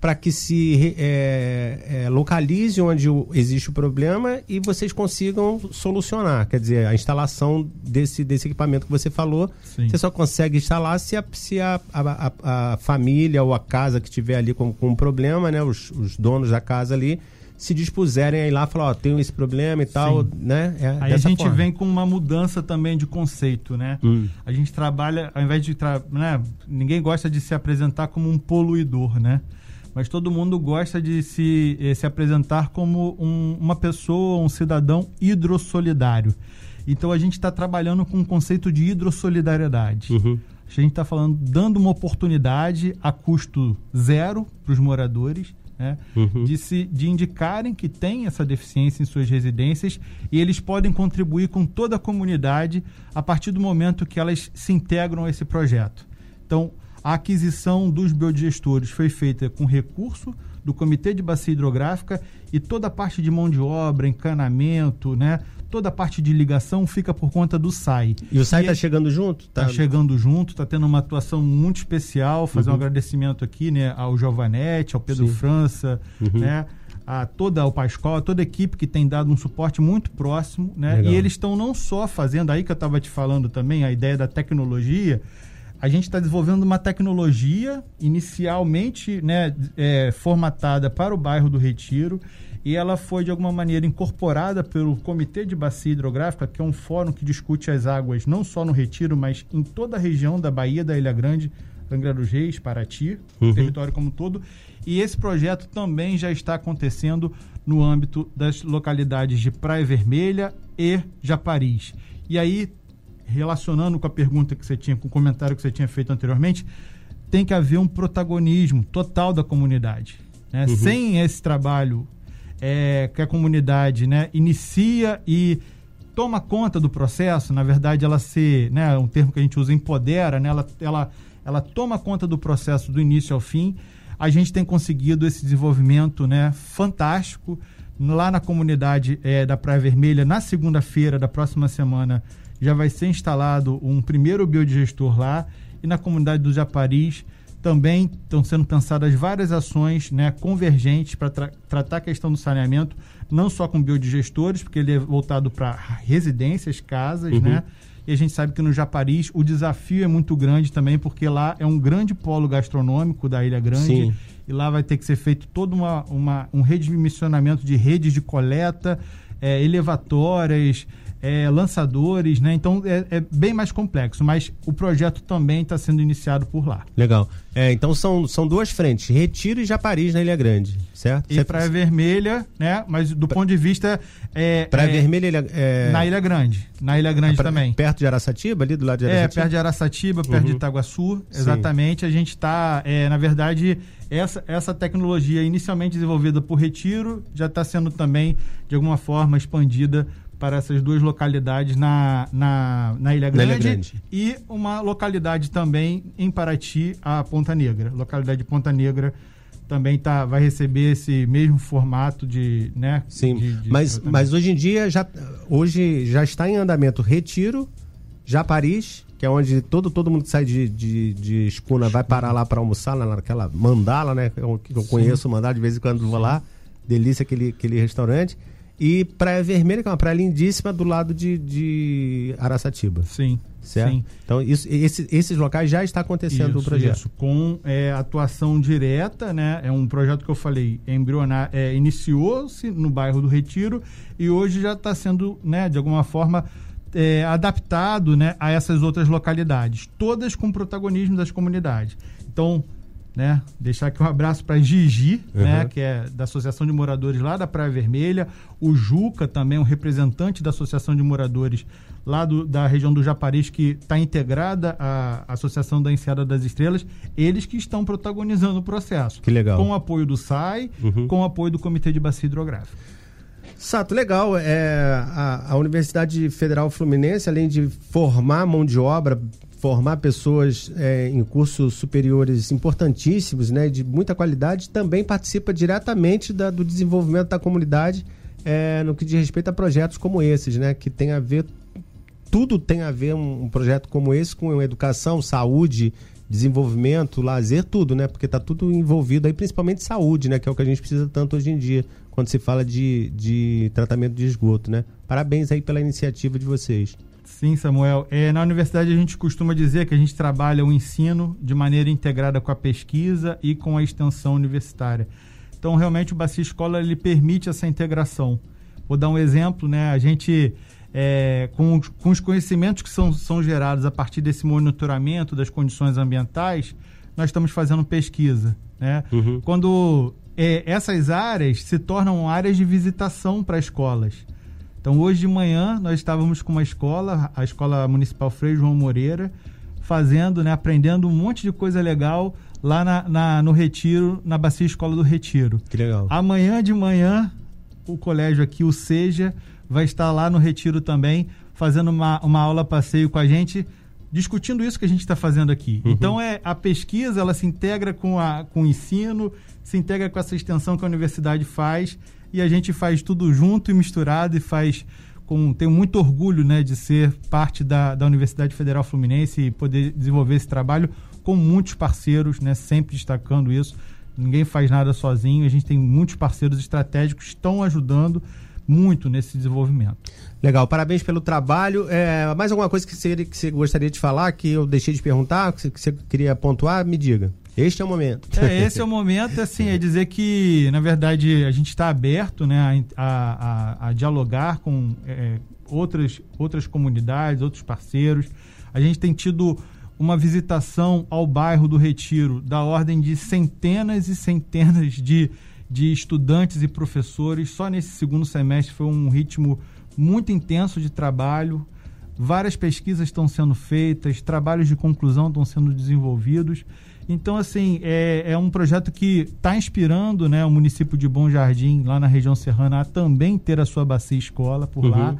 para que se é, é, localize onde o, existe o problema e vocês consigam solucionar. Quer dizer, a instalação desse, desse equipamento que você falou, Sim. você só consegue instalar se a, se a, a, a, família ou a casa que estiver ali com, com um problema, né, os, os donos da casa ali, se dispuserem a ir lá falar, ó, tenho esse problema e tal, Sim. né? É Aí a gente forma. vem com uma mudança também de conceito, né? Hum. A gente trabalha, ao invés de, tra... né? ninguém gosta de se apresentar como um poluidor, né? Mas todo mundo gosta de se, eh, se apresentar como um, uma pessoa, um cidadão hidrossolidário. Então a gente está trabalhando com o um conceito de hidrossolidariedade. Uhum. A gente está falando, dando uma oportunidade a custo zero para os moradores né? Uhum. De, se, de indicarem que tem essa deficiência em suas residências e eles podem contribuir com toda a comunidade a partir do momento que elas se integram a esse projeto. Então, a aquisição dos biodigestores foi feita com recurso do Comitê de Bacia Hidrográfica e toda a parte de mão de obra, encanamento, né? Toda a parte de ligação fica por conta do SAI. E o SAI está chegando junto? Está tá chegando junto, está tendo uma atuação muito especial. Fazer uhum. um agradecimento aqui né, ao Giovanetti, ao Pedro Sim. França, uhum. né? a toda o Pascoal, a toda a equipe que tem dado um suporte muito próximo, né? Legal. E eles estão não só fazendo, aí que eu estava te falando também, a ideia da tecnologia, a gente está desenvolvendo uma tecnologia inicialmente né, é, formatada para o bairro do Retiro e ela foi de alguma maneira incorporada pelo Comitê de Bacia Hidrográfica, que é um fórum que discute as águas não só no Retiro, mas em toda a região da Bahia, da Ilha Grande, Angra dos Reis, Paraty, uhum. território como um todo. E esse projeto também já está acontecendo no âmbito das localidades de Praia Vermelha e Japaris. E aí, relacionando com a pergunta que você tinha, com o comentário que você tinha feito anteriormente, tem que haver um protagonismo total da comunidade. Né? Uhum. Sem esse trabalho é, que a comunidade né, inicia e toma conta do processo, na verdade ela se, né, um termo que a gente usa, empodera, né, ela, ela, ela toma conta do processo do início ao fim, a gente tem conseguido esse desenvolvimento né, fantástico. Lá na comunidade é, da Praia Vermelha, na segunda-feira da próxima semana, já vai ser instalado um primeiro biodigestor lá, e na comunidade do Japaris, também estão sendo pensadas várias ações né, convergentes para tra tratar a questão do saneamento, não só com biodigestores, porque ele é voltado para residências, casas, uhum. né? E a gente sabe que no Japaris o desafio é muito grande também, porque lá é um grande polo gastronômico da Ilha Grande. Sim. E lá vai ter que ser feito todo uma, uma um redimensionamento de redes de coleta, é, elevatórias, é, lançadores, né? Então é, é, bem mais complexo, mas o projeto também está sendo iniciado por lá. Legal. É, então são, são duas frentes, Retiro e Japaris na Ilha Grande, certo? E Praia Vermelha, né? Mas do ponto de vista. É, Praia é, Vermelha é... Na Ilha Grande. Na Ilha Grande pra, também. Perto de Araçatiba, ali do lado de Araçatiba? É, perto de Araçatiba, perto uhum. de Itaguaçu. Exatamente. Sim. A gente está, é, na verdade, essa, essa tecnologia inicialmente desenvolvida por Retiro já está sendo também, de alguma forma, expandida para essas duas localidades na, na, na, Ilha, Grande, na Ilha Grande e uma localidade também em Paraty, a Ponta Negra. localidade de Ponta Negra também tá, vai receber esse mesmo formato de. Né, Sim, de, de mas, mas hoje em dia já, hoje já está em andamento Retiro, já Paris, que é onde todo, todo mundo que sai de, de, de escuna vai parar lá para almoçar, lá naquela mandala, né? Que eu, que eu conheço o mandala, de vez em quando vou lá. Delícia aquele, aquele restaurante. E Praia Vermelha, que é uma praia lindíssima do lado de, de Araçatiba. Sim. Certo? Sim. Então, isso, esse, esses locais já está acontecendo isso, o projeto. Isso, com é, atuação direta, né? É um projeto que eu falei, embrionar, é, iniciou-se no bairro do Retiro e hoje já está sendo, né, de alguma forma, é, adaptado né, a essas outras localidades, todas com protagonismo das comunidades. Então, né? Deixar aqui um abraço para Gigi, uhum. né? Que é da Associação de Moradores lá da Praia Vermelha. O Juca também, um representante da Associação de Moradores lá do, da região do Japaris, que está integrada à Associação da Enseada das Estrelas. Eles que estão protagonizando o processo. Que legal. Com o apoio do SAI, uhum. com o apoio do Comitê de Bacia Hidrográfica. Sato, legal. É, a, a Universidade Federal Fluminense, além de formar mão de obra formar pessoas é, em cursos superiores importantíssimos, né, de muita qualidade, também participa diretamente da, do desenvolvimento da comunidade é, no que diz respeito a projetos como esses, né, que tem a ver tudo tem a ver um, um projeto como esse com educação, saúde desenvolvimento, lazer, tudo, né? Porque tá tudo envolvido aí, principalmente saúde, né? Que é o que a gente precisa tanto hoje em dia, quando se fala de, de tratamento de esgoto, né? Parabéns aí pela iniciativa de vocês. Sim, Samuel. É, na universidade a gente costuma dizer que a gente trabalha o ensino de maneira integrada com a pesquisa e com a extensão universitária. Então, realmente, o Bacia Escola ele permite essa integração. Vou dar um exemplo, né? A gente é, com, com, os conhecimentos que são, são gerados a partir desse monitoramento das condições ambientais, nós estamos fazendo pesquisa. Né? Uhum. Quando é, essas áreas se tornam áreas de visitação para escolas. Então, hoje de manhã, nós estávamos com uma escola, a Escola Municipal Frei João Moreira, fazendo, né, aprendendo um monte de coisa legal lá na, na, no Retiro, na Bacia Escola do Retiro. Que legal. Amanhã de manhã, o colégio aqui, o Seja, vai estar lá no Retiro também, fazendo uma, uma aula passeio com a gente, discutindo isso que a gente está fazendo aqui. Uhum. Então, é, a pesquisa ela se integra com, a, com o ensino, se integra com essa extensão que a universidade faz, e a gente faz tudo junto e misturado e faz com. Tenho muito orgulho né, de ser parte da, da Universidade Federal Fluminense e poder desenvolver esse trabalho com muitos parceiros, né, sempre destacando isso. Ninguém faz nada sozinho, a gente tem muitos parceiros estratégicos que estão ajudando muito nesse desenvolvimento. Legal, parabéns pelo trabalho. É, mais alguma coisa que você, que você gostaria de falar, que eu deixei de perguntar, que você, que você queria pontuar? Me diga. Este é o momento. É, esse é o momento, assim, é dizer que, na verdade, a gente está aberto né, a, a, a dialogar com é, outras, outras comunidades, outros parceiros. A gente tem tido uma visitação ao bairro do Retiro da ordem de centenas e centenas de de estudantes e professores. Só nesse segundo semestre foi um ritmo muito intenso de trabalho. Várias pesquisas estão sendo feitas, trabalhos de conclusão estão sendo desenvolvidos. Então, assim, é, é um projeto que está inspirando né, o município de Bom Jardim, lá na região serrana, a também ter a sua bacia escola por uhum. lá.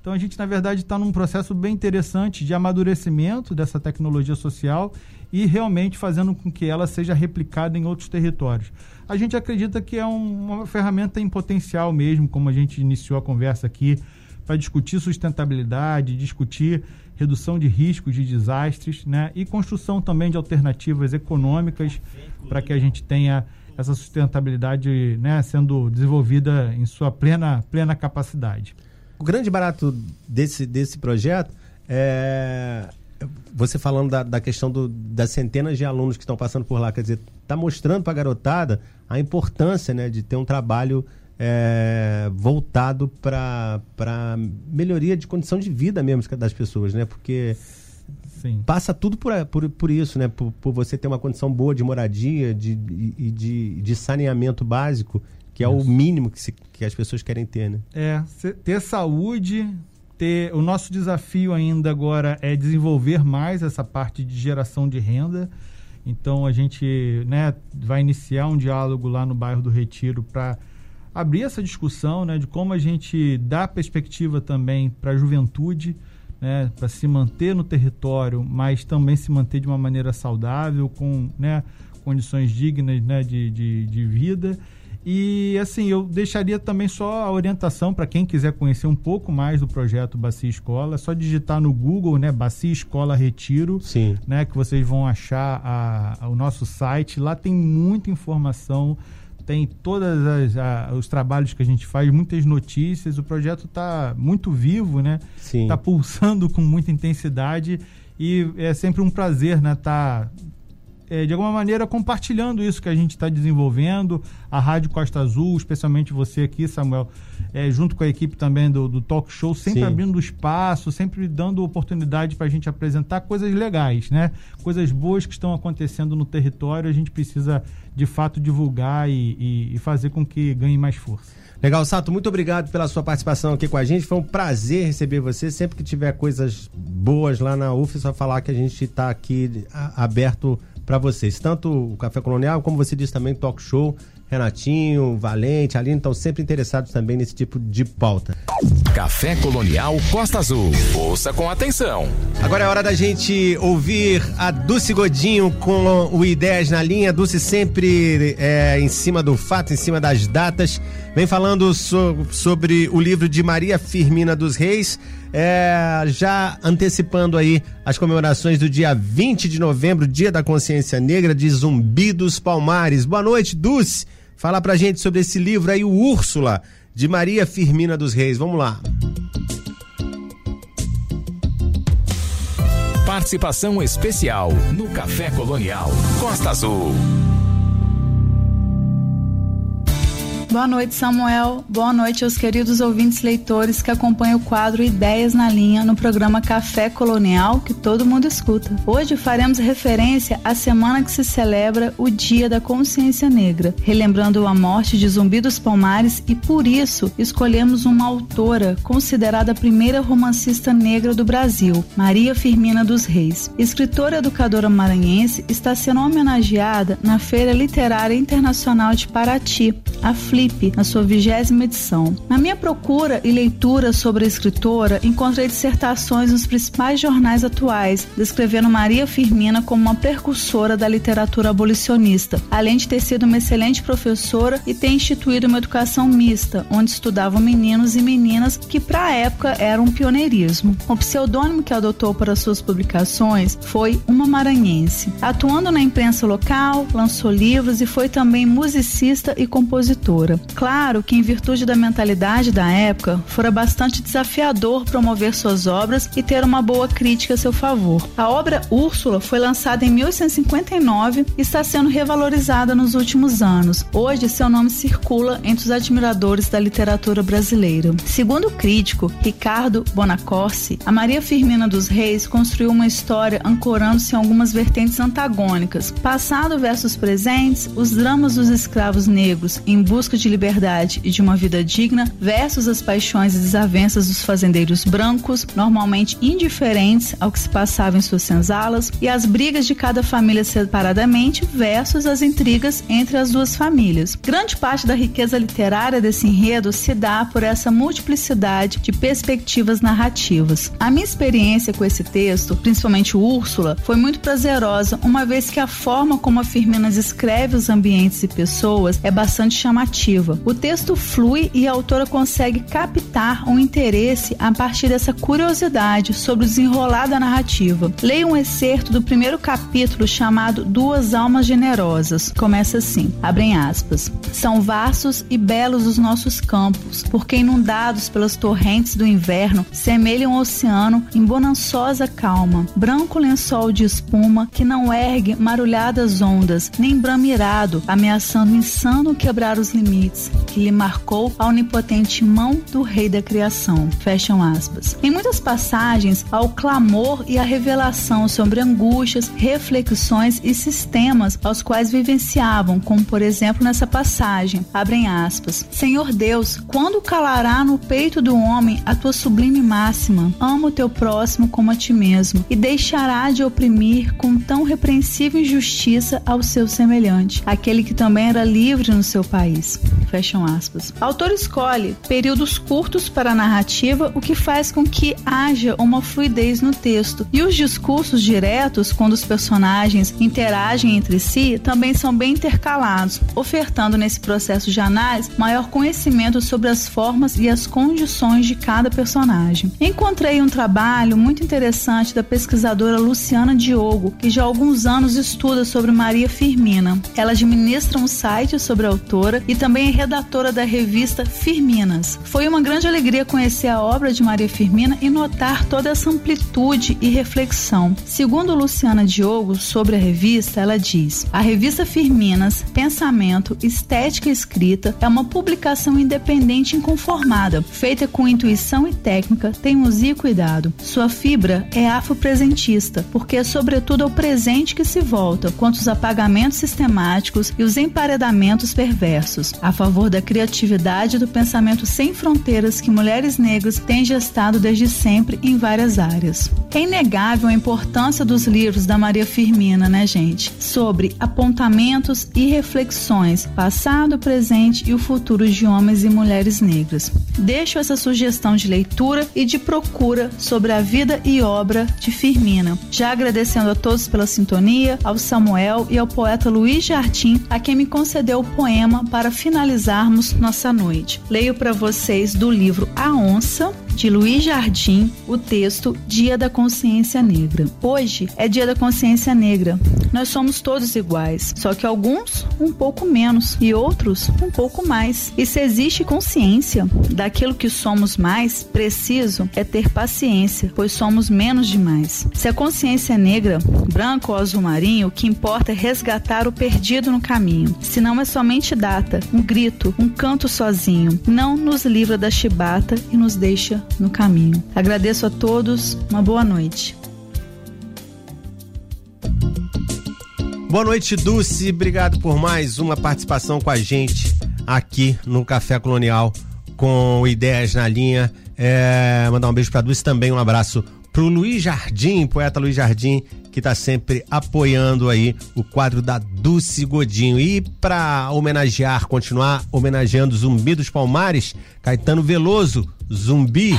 Então, a gente, na verdade, está num processo bem interessante de amadurecimento dessa tecnologia social e realmente fazendo com que ela seja replicada em outros territórios a gente acredita que é um, uma ferramenta em potencial mesmo, como a gente iniciou a conversa aqui, para discutir sustentabilidade, discutir redução de riscos de desastres, né? E construção também de alternativas econômicas para que a gente tenha essa sustentabilidade, né, sendo desenvolvida em sua plena plena capacidade. O grande barato desse desse projeto é você falando da, da questão do, das centenas de alunos que estão passando por lá, quer dizer, está mostrando para a garotada a importância né, de ter um trabalho é, voltado para melhoria de condição de vida mesmo das pessoas, né? Porque Sim. passa tudo por, por, por isso, né? Por, por, você ter uma condição boa de moradia de, e de, de saneamento básico, que é isso. o mínimo que, se, que as pessoas querem ter, né? É, ter saúde, ter... O nosso desafio ainda agora é desenvolver mais essa parte de geração de renda, então a gente né, vai iniciar um diálogo lá no bairro do Retiro para abrir essa discussão né, de como a gente dá perspectiva também para a juventude, né, para se manter no território, mas também se manter de uma maneira saudável, com né, condições dignas né, de, de, de vida e assim, eu deixaria também só a orientação para quem quiser conhecer um pouco mais do projeto Bacia Escola, é só digitar no Google, né, Bacia Escola Retiro, Sim. né, que vocês vão achar a, a, o nosso site. Lá tem muita informação, tem todos os trabalhos que a gente faz, muitas notícias. O projeto está muito vivo, né? Está pulsando com muita intensidade e é sempre um prazer, né, tá é, de alguma maneira, compartilhando isso que a gente está desenvolvendo. A Rádio Costa Azul, especialmente você aqui, Samuel, é, junto com a equipe também do, do Talk Show, sempre Sim. abrindo espaço, sempre dando oportunidade para a gente apresentar coisas legais, né? Coisas boas que estão acontecendo no território, a gente precisa, de fato, divulgar e, e, e fazer com que ganhe mais força. Legal, Sato, muito obrigado pela sua participação aqui com a gente. Foi um prazer receber você. Sempre que tiver coisas boas lá na UF, só falar que a gente está aqui aberto para vocês. Tanto o Café Colonial, como você disse também, Talk Show. Renatinho, Valente, Aline estão sempre interessados também nesse tipo de pauta. Café Colonial Costa Azul. Ouça com atenção. Agora é hora da gente ouvir a Dulce Godinho com o Ideias na linha. Dulce sempre é, em cima do fato, em cima das datas. Vem falando so, sobre o livro de Maria Firmina dos Reis. É, já antecipando aí as comemorações do dia 20 de novembro, Dia da Consciência Negra de Zumbi dos Palmares. Boa noite, Dulce. Fala pra gente sobre esse livro aí, o Úrsula, de Maria Firmina dos Reis. Vamos lá. Participação especial no Café Colonial Costa Azul. Boa noite, Samuel. Boa noite aos queridos ouvintes leitores que acompanham o quadro Ideias na Linha no programa Café Colonial, que todo mundo escuta. Hoje faremos referência à semana que se celebra o Dia da Consciência Negra, relembrando a morte de Zumbi dos Palmares e por isso escolhemos uma autora considerada a primeira romancista negra do Brasil, Maria Firmina dos Reis. Escritora educadora maranhense, está sendo homenageada na Feira Literária Internacional de Paraty, a FLI na sua vigésima edição. Na minha procura e leitura sobre a escritora, encontrei dissertações nos principais jornais atuais, descrevendo Maria Firmina como uma precursora da literatura abolicionista, além de ter sido uma excelente professora e ter instituído uma educação mista, onde estudavam meninos e meninas que, para a época, era um pioneirismo. O pseudônimo que adotou para suas publicações foi Uma Maranhense. Atuando na imprensa local, lançou livros e foi também musicista e compositora. Claro que, em virtude da mentalidade da época, fora bastante desafiador promover suas obras e ter uma boa crítica a seu favor. A obra Úrsula foi lançada em 1859 e está sendo revalorizada nos últimos anos. Hoje, seu nome circula entre os admiradores da literatura brasileira. Segundo o crítico Ricardo Bonacorsi, a Maria Firmina dos Reis construiu uma história ancorando-se em algumas vertentes antagônicas. Passado versus presentes, os dramas dos escravos negros em busca de de liberdade e de uma vida digna versus as paixões e desavenças dos fazendeiros brancos, normalmente indiferentes ao que se passava em suas senzalas, e as brigas de cada família separadamente versus as intrigas entre as duas famílias. Grande parte da riqueza literária desse enredo se dá por essa multiplicidade de perspectivas narrativas. A minha experiência com esse texto, principalmente Úrsula, foi muito prazerosa, uma vez que a forma como a Firmina descreve os ambientes e pessoas é bastante chamativa narrativa. O texto flui e a autora consegue captar um interesse a partir dessa curiosidade sobre o desenrolar da narrativa. Leia um excerto do primeiro capítulo chamado Duas Almas Generosas. Começa assim, abrem aspas. São vastos e belos os nossos campos, porque inundados pelas torrentes do inverno, semelham um oceano em bonançosa calma, branco lençol de espuma que não ergue marulhadas ondas, nem bramirado, ameaçando insano quebrar os limites limites que lhe marcou a onipotente mão do Rei da Criação. Fecham aspas. Em muitas passagens, há o clamor e a revelação sobre angústias, reflexões e sistemas aos quais vivenciavam, como por exemplo nessa passagem, abrem aspas. Senhor Deus, quando calará no peito do homem a tua sublime máxima, ama o teu próximo como a ti mesmo, e deixará de oprimir com tão repreensível injustiça ao seu semelhante, aquele que também era livre no seu país. Fecham aspas. O autor escolhe períodos curtos para a narrativa, o que faz com que haja uma fluidez no texto. E os discursos diretos, quando os personagens interagem entre si, também são bem intercalados, ofertando nesse processo de análise maior conhecimento sobre as formas e as condições de cada personagem. Encontrei um trabalho muito interessante da pesquisadora Luciana Diogo, que já há alguns anos estuda sobre Maria Firmina. Ela administra um site sobre a autora e também é redatora da revista Firminas. Foi uma grande alegria conhecer a obra de Maria Firmina e notar toda essa amplitude e reflexão. Segundo Luciana Diogo, sobre a revista, ela diz: A revista Firminas, Pensamento, Estética e Escrita é uma publicação independente e inconformada, feita com intuição e técnica, teimosia e cuidado. Sua fibra é afropresentista, porque é sobretudo ao presente que se volta, quanto os apagamentos sistemáticos e os emparedamentos perversos. A favor da criatividade e do pensamento sem fronteiras que mulheres negras têm gestado desde sempre em várias áreas. É inegável a importância dos livros da Maria Firmina, né, gente? Sobre apontamentos e reflexões, passado, presente e o futuro de homens e mulheres negras. Deixo essa sugestão de leitura e de procura sobre a vida e obra de Firmina. Já agradecendo a todos pela sintonia, ao Samuel e ao poeta Luiz Jardim, a quem me concedeu o poema para finalizarmos nossa noite. Leio para vocês do livro A Onça, de Luiz Jardim, o texto Dia da Consciência Negra. Hoje é Dia da Consciência Negra. Nós somos todos iguais, só que alguns um pouco menos e outros um pouco mais. E se existe consciência daquilo que somos mais, preciso é ter paciência, pois somos menos demais. Se a consciência é negra, branco ou azul marinho, o que importa é resgatar o perdido no caminho. Se não é somente data, um grito, um canto sozinho, não nos livra da chibata e nos deixa no caminho. Agradeço a todos, uma boa noite. Boa noite, Dulce. Obrigado por mais uma participação com a gente aqui no Café Colonial com ideias na linha. É, mandar um beijo para Dulce também, um abraço pro Luiz Jardim, poeta Luiz Jardim, que está sempre apoiando aí o quadro da Dulce Godinho. E para homenagear, continuar homenageando Zumbi dos Palmares, Caetano Veloso, Zumbi.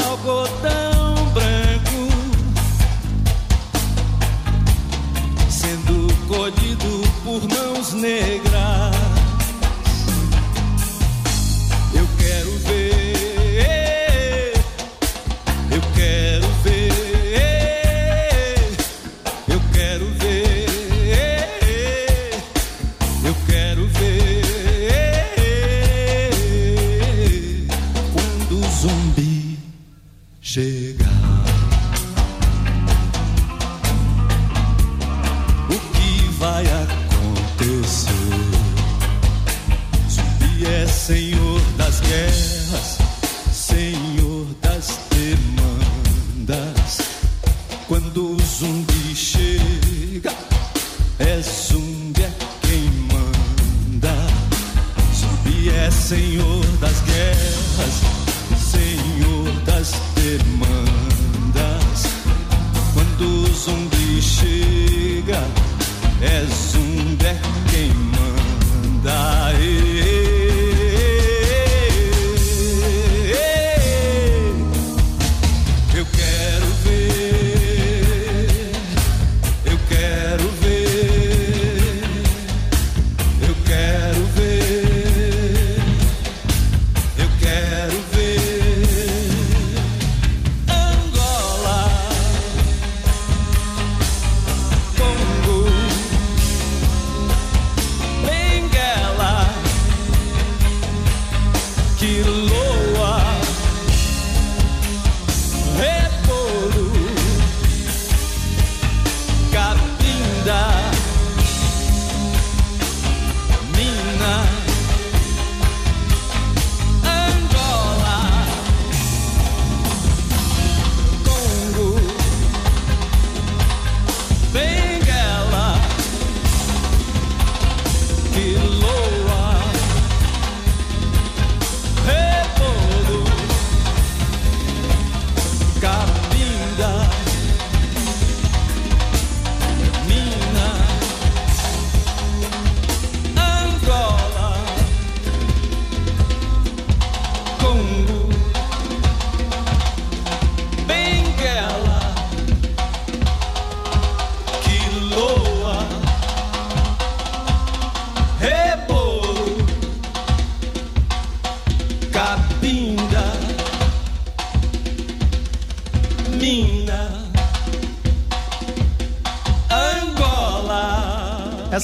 é quem manda.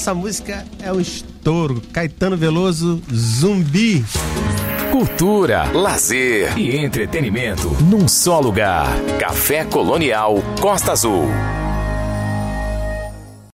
Essa música é um estouro. Caetano Veloso, Zumbi. Cultura, lazer e entretenimento num só lugar. Café Colonial Costa Azul.